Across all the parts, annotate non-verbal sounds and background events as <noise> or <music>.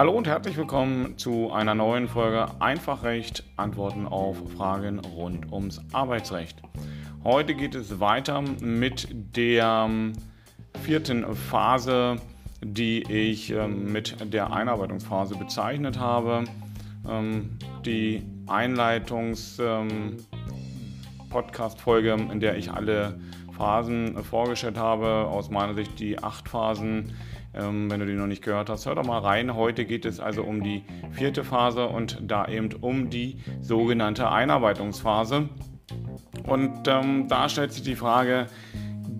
Hallo und herzlich willkommen zu einer neuen Folge Einfachrecht, Antworten auf Fragen rund ums Arbeitsrecht. Heute geht es weiter mit der ähm, vierten Phase, die ich ähm, mit der Einarbeitungsphase bezeichnet habe. Ähm, die Einleitungs-Podcast-Folge, in der ich alle Phasen vorgestellt habe, aus meiner Sicht die acht Phasen ähm, wenn du die noch nicht gehört hast, hör doch mal rein. Heute geht es also um die vierte Phase und da eben um die sogenannte Einarbeitungsphase. Und ähm, da stellt sich die Frage,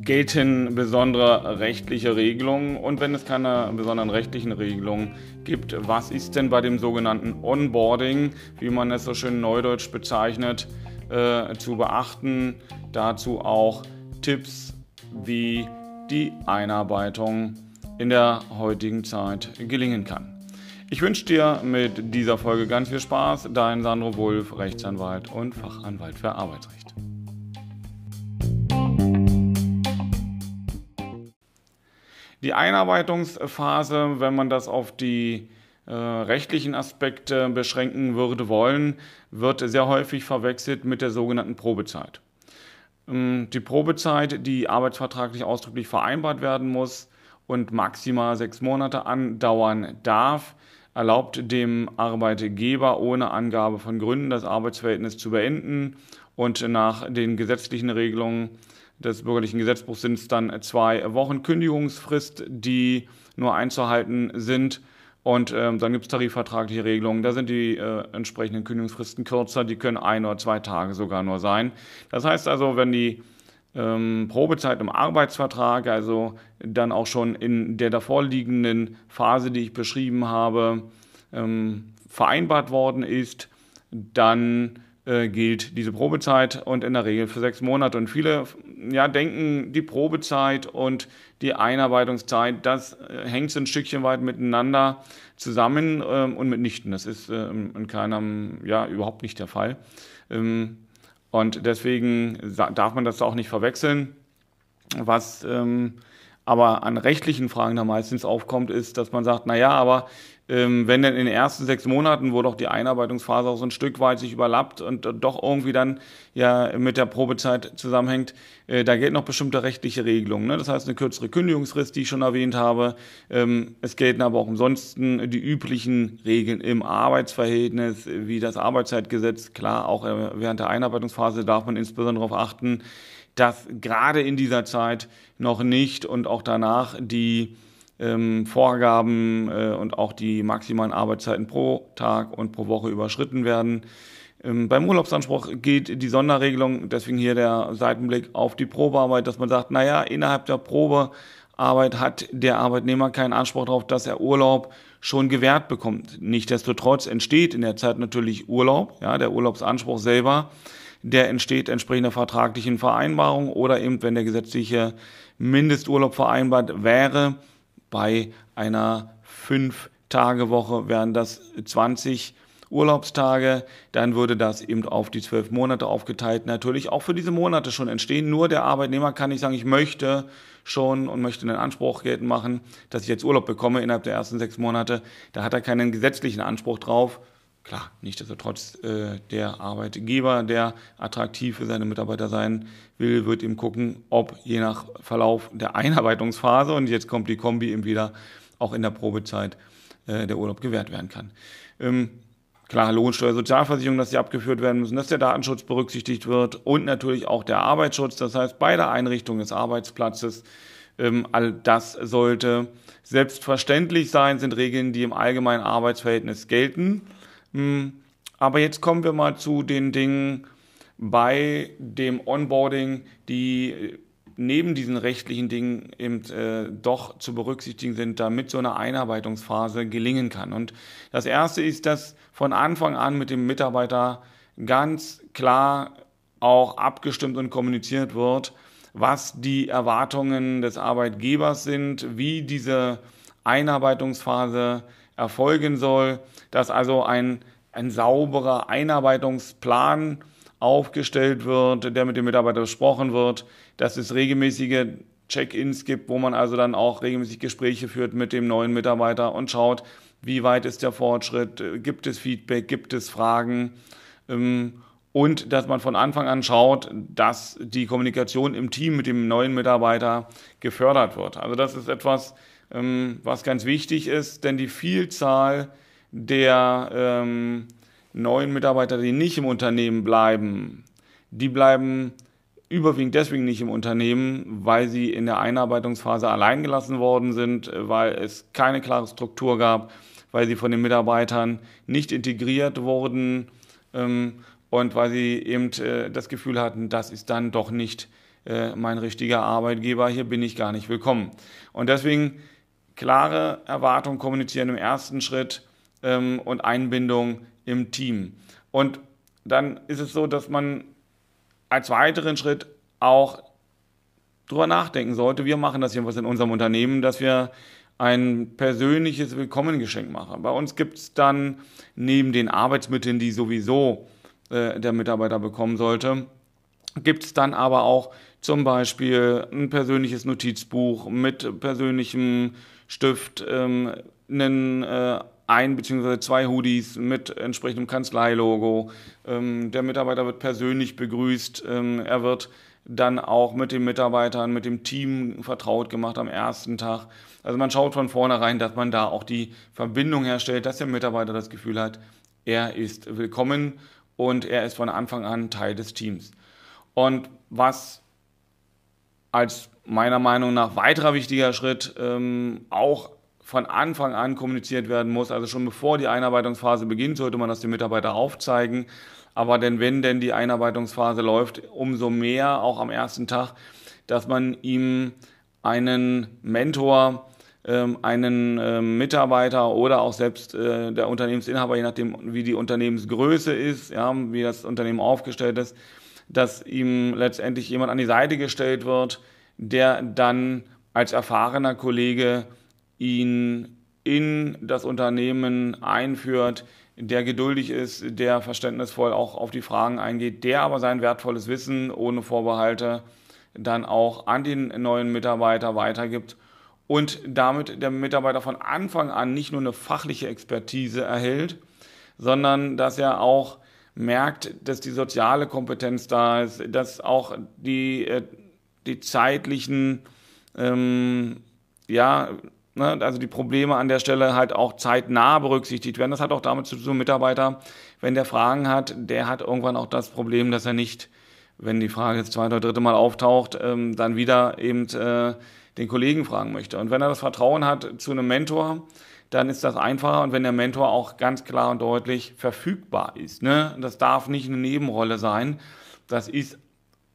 gelten besondere rechtliche Regelungen und wenn es keine besonderen rechtlichen Regelungen gibt, was ist denn bei dem sogenannten Onboarding, wie man es so schön neudeutsch bezeichnet, äh, zu beachten? Dazu auch Tipps wie die Einarbeitung in der heutigen Zeit gelingen kann. Ich wünsche dir mit dieser Folge ganz viel Spaß. Dein Sandro Wulff, Rechtsanwalt und Fachanwalt für Arbeitsrecht. Die Einarbeitungsphase, wenn man das auf die äh, rechtlichen Aspekte beschränken würde wollen, wird sehr häufig verwechselt mit der sogenannten Probezeit. Ähm, die Probezeit, die arbeitsvertraglich ausdrücklich vereinbart werden muss, und maximal sechs Monate andauern darf, erlaubt dem Arbeitgeber ohne Angabe von Gründen das Arbeitsverhältnis zu beenden und nach den gesetzlichen Regelungen des bürgerlichen Gesetzbuchs sind es dann zwei Wochen Kündigungsfrist, die nur einzuhalten sind. Und ähm, dann gibt es tarifvertragliche Regelungen. Da sind die äh, entsprechenden Kündigungsfristen kürzer. Die können ein oder zwei Tage sogar nur sein. Das heißt also, wenn die ähm, Probezeit im Arbeitsvertrag, also dann auch schon in der davorliegenden Phase, die ich beschrieben habe, ähm, vereinbart worden ist, dann äh, gilt diese Probezeit und in der Regel für sechs Monate. Und viele ja, denken, die Probezeit und die Einarbeitungszeit, das äh, hängt so ein Stückchen weit miteinander zusammen ähm, und mitnichten. Das ist ähm, in keinem, ja, überhaupt nicht der Fall. Ähm, und deswegen darf man das auch nicht verwechseln. Was ähm, aber an rechtlichen Fragen da meistens aufkommt, ist, dass man sagt, na ja, aber ähm, wenn denn in den ersten sechs Monaten, wo doch die Einarbeitungsphase auch so ein Stück weit sich überlappt und äh, doch irgendwie dann ja mit der Probezeit zusammenhängt, äh, da gelten noch bestimmte rechtliche Regelungen. Ne? Das heißt, eine kürzere Kündigungsfrist, die ich schon erwähnt habe. Ähm, es gelten aber auch ansonsten die üblichen Regeln im Arbeitsverhältnis, wie das Arbeitszeitgesetz. Klar, auch äh, während der Einarbeitungsphase darf man insbesondere darauf achten, dass gerade in dieser Zeit noch nicht und auch danach die ähm, Vorgaben äh, und auch die maximalen Arbeitszeiten pro Tag und pro Woche überschritten werden. Ähm, beim Urlaubsanspruch geht die Sonderregelung, deswegen hier der Seitenblick auf die Probearbeit, dass man sagt, naja, innerhalb der Probearbeit hat der Arbeitnehmer keinen Anspruch darauf, dass er Urlaub schon gewährt bekommt. Nichtsdestotrotz entsteht in der Zeit natürlich Urlaub, ja, der Urlaubsanspruch selber, der entsteht entsprechend der vertraglichen Vereinbarung oder eben, wenn der gesetzliche Mindesturlaub vereinbart wäre, bei einer Fünf-Tage-Woche wären das 20 Urlaubstage, dann würde das eben auf die zwölf Monate aufgeteilt natürlich auch für diese Monate schon entstehen. Nur der Arbeitnehmer kann nicht sagen, ich möchte schon und möchte einen Anspruch geltend machen, dass ich jetzt Urlaub bekomme innerhalb der ersten sechs Monate. Da hat er keinen gesetzlichen Anspruch drauf. Klar, nichtsdestotrotz äh, der Arbeitgeber, der attraktiv für seine Mitarbeiter sein will, wird ihm gucken, ob je nach Verlauf der Einarbeitungsphase, und jetzt kommt die Kombi eben wieder, auch in der Probezeit äh, der Urlaub gewährt werden kann. Ähm, klar, Lohnsteuer, Sozialversicherung, dass sie abgeführt werden müssen, dass der Datenschutz berücksichtigt wird und natürlich auch der Arbeitsschutz. Das heißt, bei der Einrichtung des Arbeitsplatzes, ähm, all das sollte selbstverständlich sein, sind Regeln, die im allgemeinen Arbeitsverhältnis gelten. Hm, aber jetzt kommen wir mal zu den Dingen bei dem Onboarding, die äh, neben diesen rechtlichen Dingen eben äh, doch zu berücksichtigen sind, damit so eine Einarbeitungsphase gelingen kann. Und das erste ist, dass von Anfang an mit dem Mitarbeiter ganz klar auch abgestimmt und kommuniziert wird, was die Erwartungen des Arbeitgebers sind, wie diese Einarbeitungsphase erfolgen soll, dass also ein, ein sauberer Einarbeitungsplan aufgestellt wird, der mit dem Mitarbeiter besprochen wird, dass es regelmäßige Check-ins gibt, wo man also dann auch regelmäßig Gespräche führt mit dem neuen Mitarbeiter und schaut, wie weit ist der Fortschritt, gibt es Feedback, gibt es Fragen ähm, und dass man von Anfang an schaut, dass die Kommunikation im Team mit dem neuen Mitarbeiter gefördert wird. Also das ist etwas, was ganz wichtig ist, denn die Vielzahl der ähm, neuen Mitarbeiter, die nicht im Unternehmen bleiben, die bleiben überwiegend deswegen nicht im Unternehmen, weil sie in der Einarbeitungsphase allein gelassen worden sind, weil es keine klare Struktur gab, weil sie von den Mitarbeitern nicht integriert wurden ähm, und weil sie eben äh, das Gefühl hatten, das ist dann doch nicht äh, mein richtiger Arbeitgeber, hier bin ich gar nicht willkommen. Und deswegen klare Erwartungen kommunizieren im ersten Schritt ähm, und Einbindung im Team. Und dann ist es so, dass man als weiteren Schritt auch drüber nachdenken sollte. Wir machen das jedenfalls in unserem Unternehmen, dass wir ein persönliches Willkommengeschenk machen. Bei uns gibt es dann neben den Arbeitsmitteln, die sowieso äh, der Mitarbeiter bekommen sollte, gibt es dann aber auch zum Beispiel ein persönliches Notizbuch mit persönlichem Stift, ähm, einen äh, ein bzw. zwei Hoodies mit entsprechendem Kanzleilogo. Ähm, der Mitarbeiter wird persönlich begrüßt. Ähm, er wird dann auch mit den Mitarbeitern, mit dem Team vertraut gemacht am ersten Tag. Also man schaut von vornherein, dass man da auch die Verbindung herstellt, dass der Mitarbeiter das Gefühl hat, er ist willkommen und er ist von Anfang an Teil des Teams. Und was als meiner Meinung nach weiterer wichtiger Schritt ähm, auch von Anfang an kommuniziert werden muss. Also schon bevor die Einarbeitungsphase beginnt, sollte man das dem Mitarbeiter aufzeigen. Aber denn wenn denn die Einarbeitungsphase läuft, umso mehr auch am ersten Tag, dass man ihm einen Mentor, ähm, einen ähm, Mitarbeiter oder auch selbst äh, der Unternehmensinhaber, je nachdem wie die Unternehmensgröße ist, ja, wie das Unternehmen aufgestellt ist, dass ihm letztendlich jemand an die Seite gestellt wird, der dann als erfahrener Kollege ihn in das Unternehmen einführt, der geduldig ist, der verständnisvoll auch auf die Fragen eingeht, der aber sein wertvolles Wissen ohne Vorbehalte dann auch an den neuen Mitarbeiter weitergibt und damit der Mitarbeiter von Anfang an nicht nur eine fachliche Expertise erhält, sondern dass er auch merkt, dass die soziale Kompetenz da ist, dass auch die, äh, die zeitlichen ähm, ja, Ne, also die Probleme an der Stelle halt auch zeitnah berücksichtigt werden. Das hat auch damit zu tun, Mitarbeiter, wenn der Fragen hat, der hat irgendwann auch das Problem, dass er nicht, wenn die Frage jetzt zweite oder dritte Mal auftaucht, ähm, dann wieder eben äh, den Kollegen fragen möchte. Und wenn er das Vertrauen hat zu einem Mentor, dann ist das einfacher und wenn der Mentor auch ganz klar und deutlich verfügbar ist. Ne? Das darf nicht eine Nebenrolle sein. Das ist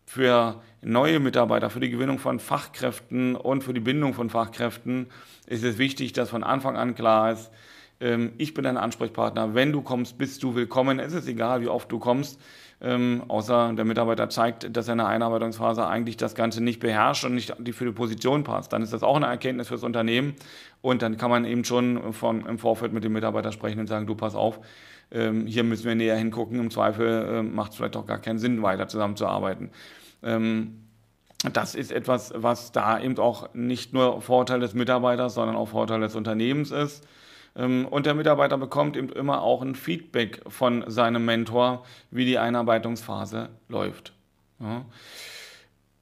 für neue Mitarbeiter, für die Gewinnung von Fachkräften und für die Bindung von Fachkräften ist es wichtig, dass von Anfang an klar ist, ähm, ich bin dein Ansprechpartner. Wenn du kommst, bist du willkommen. Es ist egal, wie oft du kommst. Ähm, außer der Mitarbeiter zeigt, dass er in der Einarbeitungsphase eigentlich das Ganze nicht beherrscht und nicht für die Position passt. Dann ist das auch eine Erkenntnis fürs Unternehmen und dann kann man eben schon von, im Vorfeld mit dem Mitarbeiter sprechen und sagen, du pass auf, ähm, hier müssen wir näher hingucken. Im Zweifel macht es vielleicht auch gar keinen Sinn, weiter zusammenzuarbeiten das ist etwas, was da eben auch nicht nur Vorteil des Mitarbeiters, sondern auch Vorteil des Unternehmens ist. Ähm, und der Mitarbeiter bekommt eben immer auch ein Feedback von seinem Mentor, wie die Einarbeitungsphase läuft.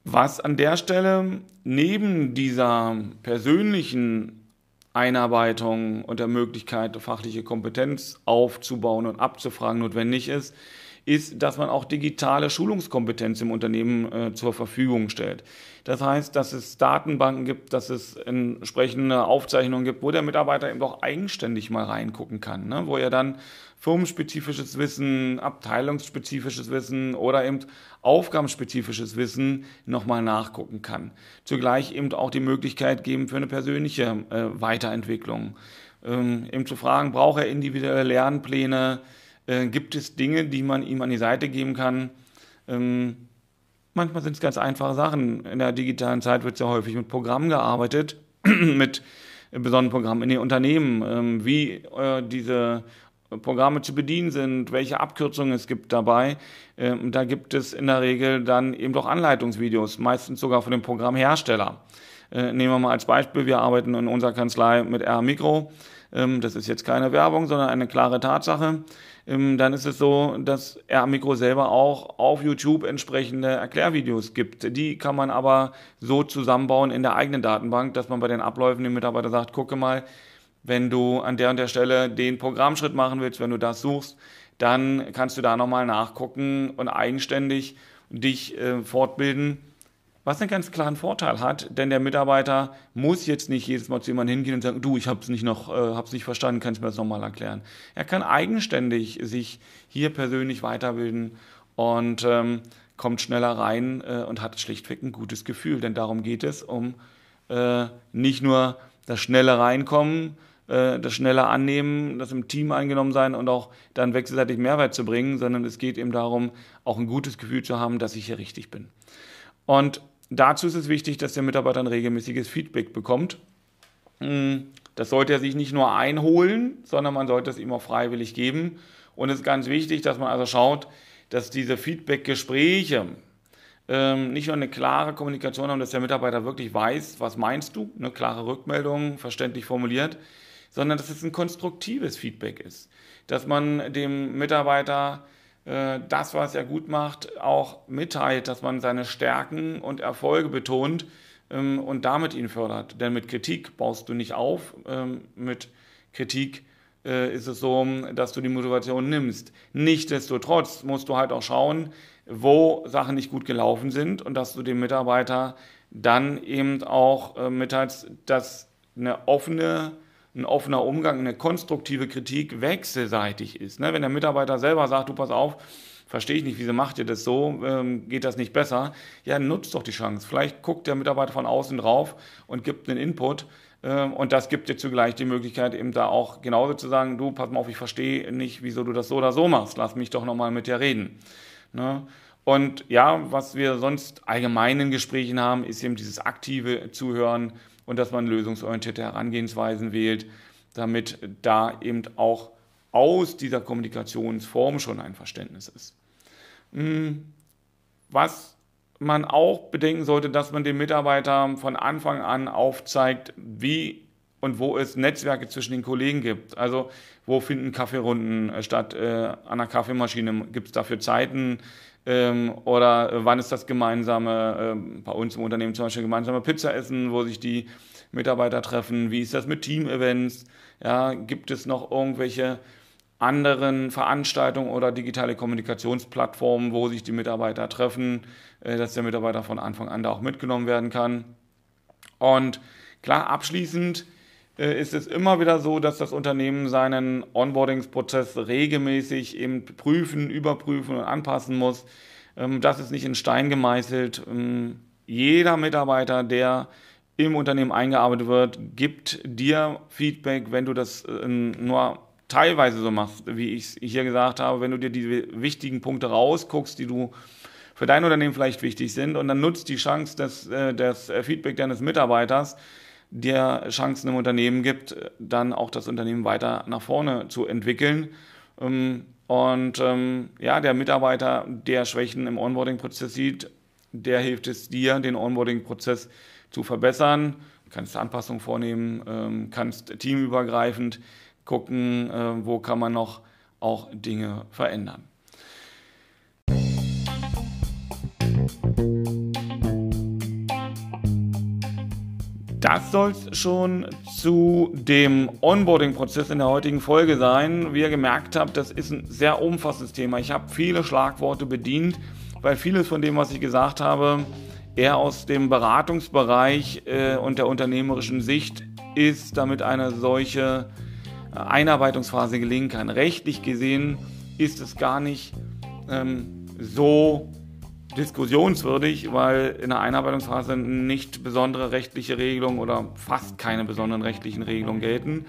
Was an der Stelle neben dieser persönlichen Einarbeitung und der Möglichkeit, fachliche Kompetenz aufzubauen und abzufragen notwendig ist, ist, dass man auch digitale Schulungskompetenz im Unternehmen äh, zur Verfügung stellt. Das heißt, dass es Datenbanken gibt, dass es entsprechende Aufzeichnungen gibt, wo der Mitarbeiter eben auch eigenständig mal reingucken kann, ne? wo er dann firmenspezifisches Wissen, abteilungsspezifisches Wissen oder eben aufgabenspezifisches Wissen nochmal nachgucken kann. Zugleich eben auch die Möglichkeit geben für eine persönliche äh, Weiterentwicklung. Ähm, eben zu fragen, braucht er individuelle Lernpläne, äh, gibt es Dinge, die man ihm an die Seite geben kann. Ähm, manchmal sind es ganz einfache Sachen. In der digitalen Zeit wird sehr häufig mit Programmen gearbeitet, <clears throat> mit besonderen Programmen in den Unternehmen, ähm, wie äh, diese Programme zu bedienen sind, welche Abkürzungen es gibt dabei. Ähm, da gibt es in der Regel dann eben doch Anleitungsvideos, meistens sogar von dem Programmhersteller. Äh, nehmen wir mal als Beispiel, wir arbeiten in unserer Kanzlei mit R-Micro. Ähm, das ist jetzt keine Werbung, sondern eine klare Tatsache. Ähm, dann ist es so, dass R-Micro selber auch auf YouTube entsprechende Erklärvideos gibt. Die kann man aber so zusammenbauen in der eigenen Datenbank, dass man bei den Abläufen dem Mitarbeiter sagt, gucke mal, wenn du an der und der Stelle den Programmschritt machen willst, wenn du das suchst, dann kannst du da nochmal nachgucken und eigenständig dich äh, fortbilden was einen ganz klaren Vorteil hat, denn der Mitarbeiter muss jetzt nicht jedes Mal zu jemandem hingehen und sagen, du, ich habe es nicht noch, äh, hab's nicht verstanden, kannst du mir das nochmal erklären. Er kann eigenständig sich hier persönlich weiterbilden und ähm, kommt schneller rein äh, und hat schlichtweg ein gutes Gefühl, denn darum geht es, um äh, nicht nur das schnelle Reinkommen, äh, das schnelle Annehmen, das im Team eingenommen sein und auch dann wechselseitig Mehrwert zu bringen, sondern es geht eben darum, auch ein gutes Gefühl zu haben, dass ich hier richtig bin. Und Dazu ist es wichtig, dass der Mitarbeiter ein regelmäßiges Feedback bekommt. Hm, das sollte er sich nicht nur einholen, sondern man sollte es ihm auch freiwillig geben. Und es ist ganz wichtig, dass man also schaut, dass diese Feedback-Gespräche ähm, nicht nur eine klare Kommunikation haben, dass der Mitarbeiter wirklich weiß, was meinst du, eine klare Rückmeldung, verständlich formuliert, sondern dass es ein konstruktives Feedback ist. Dass man dem Mitarbeiter das, was er gut macht, auch mitteilt, dass man seine Stärken und Erfolge betont ähm, und damit ihn fördert. Denn mit Kritik baust du nicht auf, ähm, mit Kritik äh, ist es so, dass du die Motivation nimmst. Nichtsdestotrotz musst du halt auch schauen, wo Sachen nicht gut gelaufen sind und dass du dem Mitarbeiter dann eben auch äh, mitteilst, dass eine offene ein offener Umgang, eine konstruktive Kritik wechselseitig ist. Ne? Wenn der Mitarbeiter selber sagt, du pass auf, verstehe ich nicht, wieso macht ihr das so, ähm, geht das nicht besser? Ja, nutzt doch die Chance. Vielleicht guckt der Mitarbeiter von außen drauf und gibt einen Input ähm, und das gibt dir zugleich die Möglichkeit, eben da auch genauso zu sagen, du, pass mal auf, ich verstehe nicht, wieso du das so oder so machst, lass mich doch nochmal mit dir reden. Ne? Und ja, was wir sonst allgemein in Gesprächen haben, ist eben dieses aktive Zuhören, und dass man lösungsorientierte Herangehensweisen wählt, damit da eben auch aus dieser Kommunikationsform schon ein Verständnis ist. Hm, was man auch bedenken sollte, dass man dem Mitarbeiter von Anfang an aufzeigt, wie und wo es Netzwerke zwischen den Kollegen gibt. Also wo finden Kaffeerunden statt äh, an der Kaffeemaschine? Gibt es dafür Zeiten? Ähm, oder äh, wann ist das gemeinsame, äh, bei uns im Unternehmen zum Beispiel gemeinsame Pizza essen, wo sich die Mitarbeiter treffen? Wie ist das mit Team-Events? Ja, gibt es noch irgendwelche anderen Veranstaltungen oder digitale Kommunikationsplattformen, wo sich die Mitarbeiter treffen, äh, dass der Mitarbeiter von Anfang an da auch mitgenommen werden kann? Und klar, abschließend ist es immer wieder so, dass das Unternehmen seinen Onboardingsprozess regelmäßig eben prüfen, überprüfen und anpassen muss. Ähm, das ist nicht in Stein gemeißelt. Ähm, jeder Mitarbeiter, der im Unternehmen eingearbeitet wird, gibt dir Feedback, wenn du das äh, nur teilweise so machst, wie ich es hier gesagt habe, wenn du dir die wichtigen Punkte rausguckst, die du für dein Unternehmen vielleicht wichtig sind und dann nutzt die Chance des, äh, des Feedback deines Mitarbeiters, der Chancen im Unternehmen gibt, dann auch das Unternehmen weiter nach vorne zu entwickeln. Ähm, und ähm, ja, der Mitarbeiter, der Schwächen im Onboarding-Prozess sieht, der hilft es dir, den Onboarding-Prozess zu verbessern. Du kannst Anpassungen vornehmen, ähm, kannst teamübergreifend gucken, äh, wo kann man noch auch Dinge verändern. Das soll es schon zu dem Onboarding-Prozess in der heutigen Folge sein. Wie ihr gemerkt habt, das ist ein sehr umfassendes Thema. Ich habe viele Schlagworte bedient, weil vieles von dem, was ich gesagt habe, eher aus dem Beratungsbereich äh, und der unternehmerischen Sicht ist, damit eine solche äh, Einarbeitungsphase gelingen kann. Rechtlich gesehen ist es gar nicht ähm, so diskussionswürdig, weil in der Einarbeitungsphase nicht besondere rechtliche Regelungen oder fast keine besonderen rechtlichen Regelungen gelten.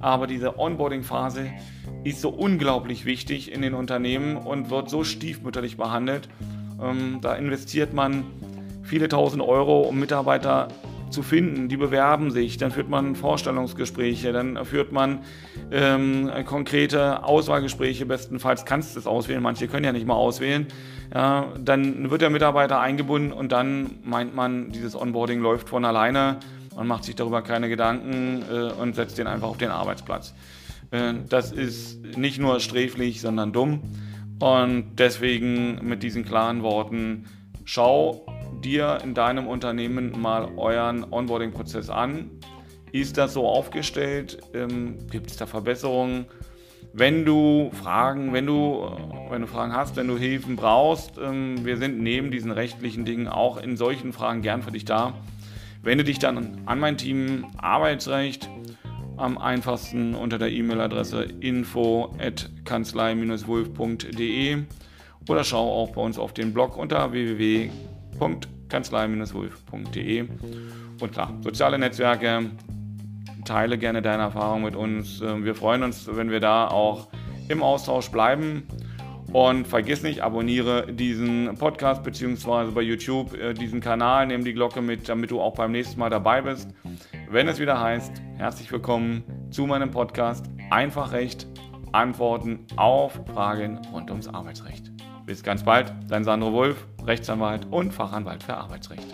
Aber diese Onboarding-Phase ist so unglaublich wichtig in den Unternehmen und wird so stiefmütterlich behandelt. Ähm, da investiert man viele tausend Euro, um Mitarbeiter zu finden. Die bewerben sich, dann führt man Vorstellungsgespräche, dann führt man ähm, konkrete Auswahlgespräche. Bestenfalls kannst du es auswählen, manche können ja nicht mal auswählen. Ja, dann wird der Mitarbeiter eingebunden und dann meint man, dieses Onboarding läuft von alleine. Man macht sich darüber keine Gedanken äh, und setzt den einfach auf den Arbeitsplatz. Äh, das ist nicht nur sträflich, sondern dumm. Und deswegen mit diesen klaren Worten, schau dir in deinem Unternehmen mal euren Onboarding-Prozess an. Ist das so aufgestellt? Ähm, Gibt es da Verbesserungen? Wenn du Fragen, wenn du, äh, wenn du Fragen hast, wenn du Hilfen brauchst, ähm, wir sind neben diesen rechtlichen Dingen auch in solchen Fragen gern für dich da. Wende dich dann an mein Team Arbeitsrecht am einfachsten unter der E-Mail-Adresse info@kanzlei-wulf.de oder schau auch bei uns auf den Blog unter www.kanzlei-wulf.de. Und klar, soziale Netzwerke, teile gerne deine Erfahrung mit uns. Ähm, wir freuen uns, wenn wir da auch im Austausch bleiben. Und vergiss nicht, abonniere diesen Podcast bzw. bei YouTube äh, diesen Kanal, nimm die Glocke mit, damit du auch beim nächsten Mal dabei bist. Wenn es wieder heißt, herzlich willkommen zu meinem Podcast Einfach Recht, Antworten auf Fragen rund ums Arbeitsrecht. Bis ganz bald, dein Sandro Wolf, Rechtsanwalt und Fachanwalt für Arbeitsrecht.